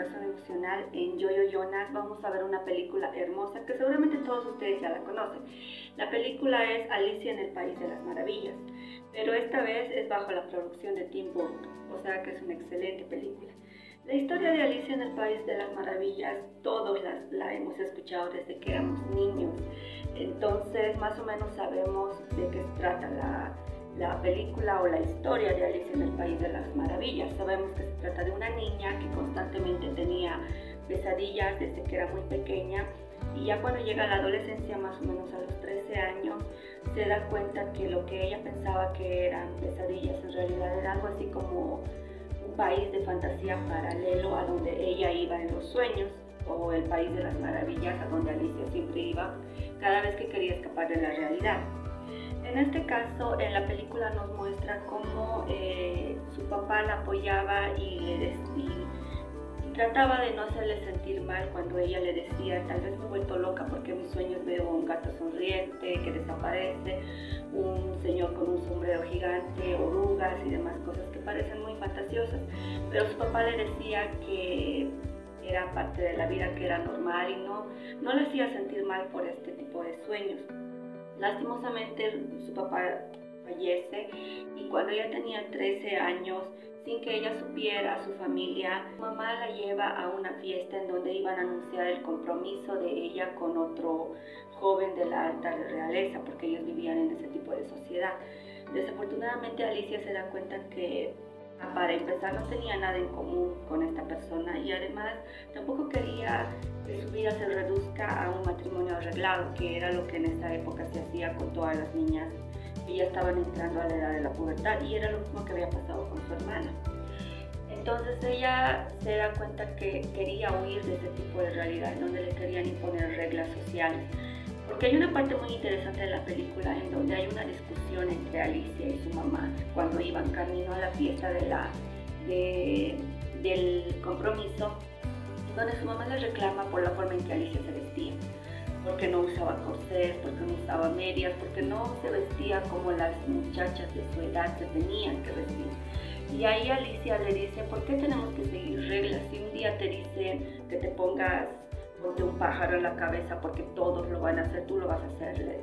Educación Emocional, en Yoyo Yonas, vamos a ver una película hermosa que seguramente todos ustedes ya la conocen. La película es Alicia en el País de las Maravillas, pero esta vez es bajo la producción de Tim Burton, o sea que es una excelente película. La historia de Alicia en el País de las Maravillas, todos la, la hemos escuchado desde que éramos niños, entonces más o menos sabemos de qué trata la la película o la historia de Alicia en el País de las Maravillas. Sabemos que se trata de una niña que constantemente tenía pesadillas desde que era muy pequeña y ya cuando llega a la adolescencia, más o menos a los 13 años, se da cuenta que lo que ella pensaba que eran pesadillas en realidad era algo así como un país de fantasía paralelo a donde ella iba en los sueños o el país de las maravillas a donde Alicia siempre iba cada vez que quería escapar de la realidad. En este caso, en la película nos muestra cómo eh, su papá la apoyaba y, trataba de no hacerle sentir mal cuando ella le decía, tal vez me he vuelto loca porque en mis sueños veo un gato sonriente que desaparece, un señor con un sombrero gigante, orugas y demás cosas que parecen muy fantasiosas. Pero su papá le decía que era parte de la vida, que era normal y no, no le hacía sentir mal por este tipo de sueños. Lastimosamente su papá fallece y cuando ella tenía 13 años, sin que ella supiera, su familia, su mamá la lleva a una fiesta en donde iban a anunciar el compromiso de ella con otro joven de la alta realeza, porque ellos vivían en ese tipo de sociedad. Desafortunadamente Alicia se da cuenta que para empezar no tenía nada en común con esta persona y además tampoco quería que su vida se reduzca a un matrimonio arreglado, que era lo que en esa época se hacía con todas las niñas que ya estaban entrando a la edad de la pubertad y era lo mismo que había pasado con su hermana. Entonces ella se da cuenta que quería huir de ese tipo de realidad, donde le querían imponer reglas sociales porque hay una parte muy interesante de la película en donde hay una discusión entre Alicia y su mamá cuando iban camino a la fiesta de la, del compromiso, donde su mamá le reclama por la forma en que Alicia se vestía porque no usaba corsés, porque no usaba medias, porque no se vestía como las muchachas de su edad se tenían que vestir. Y ahí Alicia le dice, ¿por qué tenemos que seguir reglas? Si un día te dicen que te pongas ponte un pájaro en la cabeza porque todos lo van a hacer, tú lo vas a hacerles.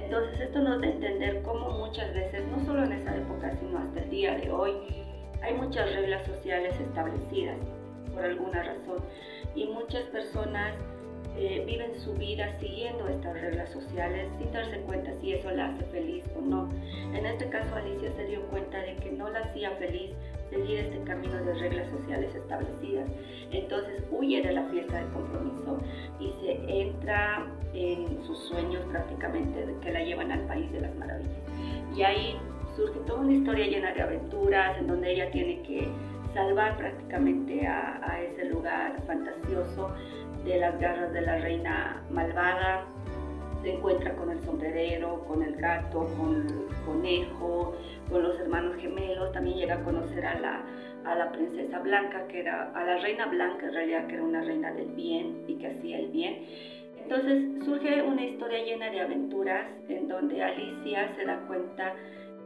Entonces esto nos da a entender cómo muchas veces, no solo en esa época, sino hasta el día de hoy, hay muchas reglas sociales establecidas por alguna razón y muchas personas eh, viven su vida siguiendo estas reglas sociales sin darse cuenta si eso la hace feliz o no. En este caso Alicia se dio cuenta de que no la hacía feliz seguir este camino de reglas sociales establecidas. Entonces huye de la fiesta del compromiso y se entra en sus sueños prácticamente de que la llevan al país de las maravillas. Y ahí surge toda una historia llena de aventuras en donde ella tiene que salvar prácticamente a, a ese lugar fantasioso de las garras de la reina malvada. Se encuentra con el sombrerero, con el gato, con el conejo, con los hermanos gemelos. También llega a conocer a la, a la princesa Blanca, que era, a la reina Blanca en realidad, que era una reina del bien y que hacía el bien. Entonces surge una historia llena de aventuras en donde Alicia se da cuenta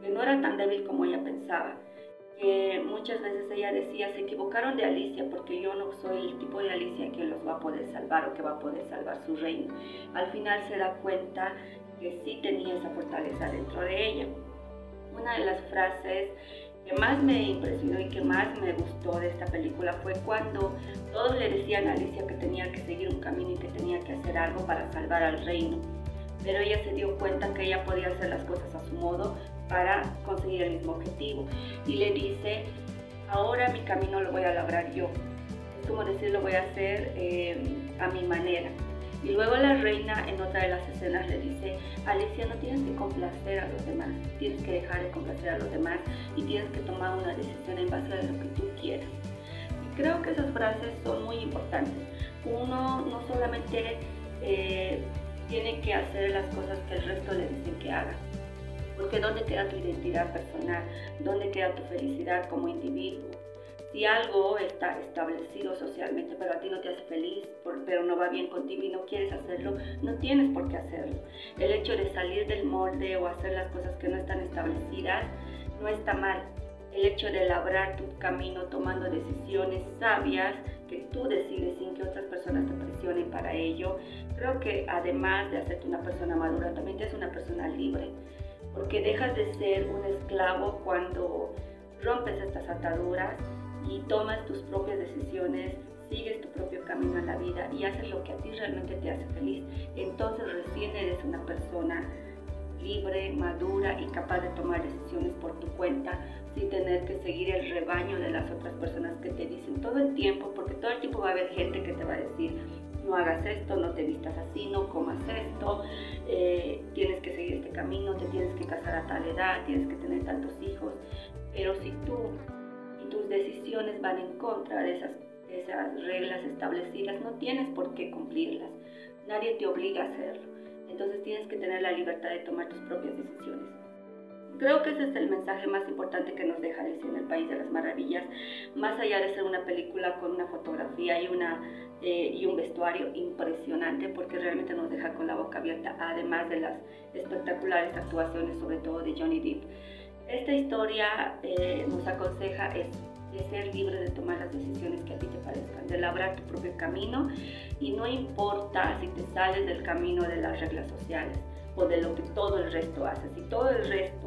que no era tan débil como ella pensaba que muchas veces ella decía, se equivocaron de Alicia porque yo no soy el tipo de Alicia que los va a poder salvar o que va a poder salvar su reino. Al final se da cuenta que sí tenía esa fortaleza dentro de ella. Una de las frases que más me impresionó y que más me gustó de esta película fue cuando todos le decían a Alicia que tenía que seguir un camino y que tenía que hacer algo para salvar al reino. Pero ella se dio cuenta que ella podía hacer las cosas a su modo para conseguir el mismo objetivo. Y le dice, ahora mi camino lo voy a lograr yo. Es como decir, lo voy a hacer eh, a mi manera. Y luego la reina en otra de las escenas le dice, Alicia, no tienes que complacer a los demás, tienes que dejar de complacer a los demás y tienes que tomar una decisión en base a lo que tú quieras. Y creo que esas frases son muy importantes. Uno no solamente eh, tiene que hacer las cosas que el resto le dicen que haga, porque ¿dónde queda tu identidad personal? ¿Dónde queda tu felicidad como individuo? Si algo está establecido socialmente, pero a ti no te hace feliz, pero no va bien contigo y no quieres hacerlo, no tienes por qué hacerlo. El hecho de salir del molde o hacer las cosas que no están establecidas no está mal. el hecho de labrar tu camino tomando decisiones sabias que tú decides sin que otras personas te presionen para ello, creo que además de hacerte una persona madura, también te hace una persona libre, porque dejas de ser un esclavo cuando rompes estas ataduras y tomas tus propias decisiones, sigues tu propio camino en la vida y haces lo que a ti realmente te hace feliz. Entonces recién eres una persona libre, madura y capaz de tomar decisiones por tu cuenta sin tener que seguir el rebaño de las otras personas que te dicen todo el tiempo, porque todo el tiempo va a haber gente que te va a decir, no hagas esto, no te vistas así, no comas esto, eh, tienes que seguir este camino, te tienes que casar a tal edad, tienes que tener tantos hijos. Pero si tú y tus decisiones van en contra de esas, esas reglas establecidas, no tienes por qué cumplirlas. Nadie te obliga a hacerlo. Entonces tienes que tener la libertad de tomar tus propias decisiones. Creo que ese es el mensaje más importante que nos deja el País de las Maravillas, más allá de ser una película con una fotografía y, una, eh, y un vestuario impresionante, porque realmente nos deja con la boca abierta, además de las espectaculares actuaciones, sobre todo de Johnny Depp. Esta historia eh, nos aconseja es de ser libre de tomar las decisiones que a ti te parezcan, de labrar tu propio camino y no importa si te sales del camino de las reglas sociales o de lo que todo el resto hace, si todo el resto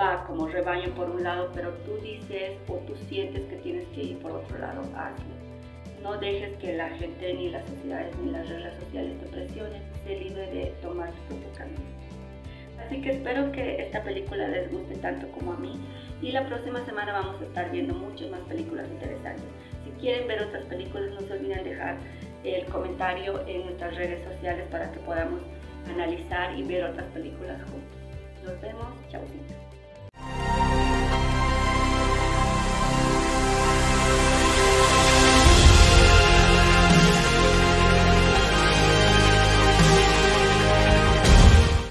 va como rebaño por un lado, pero tú dices o tú sientes que tienes que ir por otro lado, hazlo. No dejes que la gente, ni las sociedades, ni las reglas sociales te presionen, sé libre de tomar tu propio camino. Así que espero que esta película les guste tanto como a mí y la próxima semana vamos a estar viendo muchas más películas interesantes. Si quieren ver otras películas no se olviden dejar el comentario en nuestras redes sociales para que podamos analizar y ver otras películas juntos. Nos vemos, chaucito.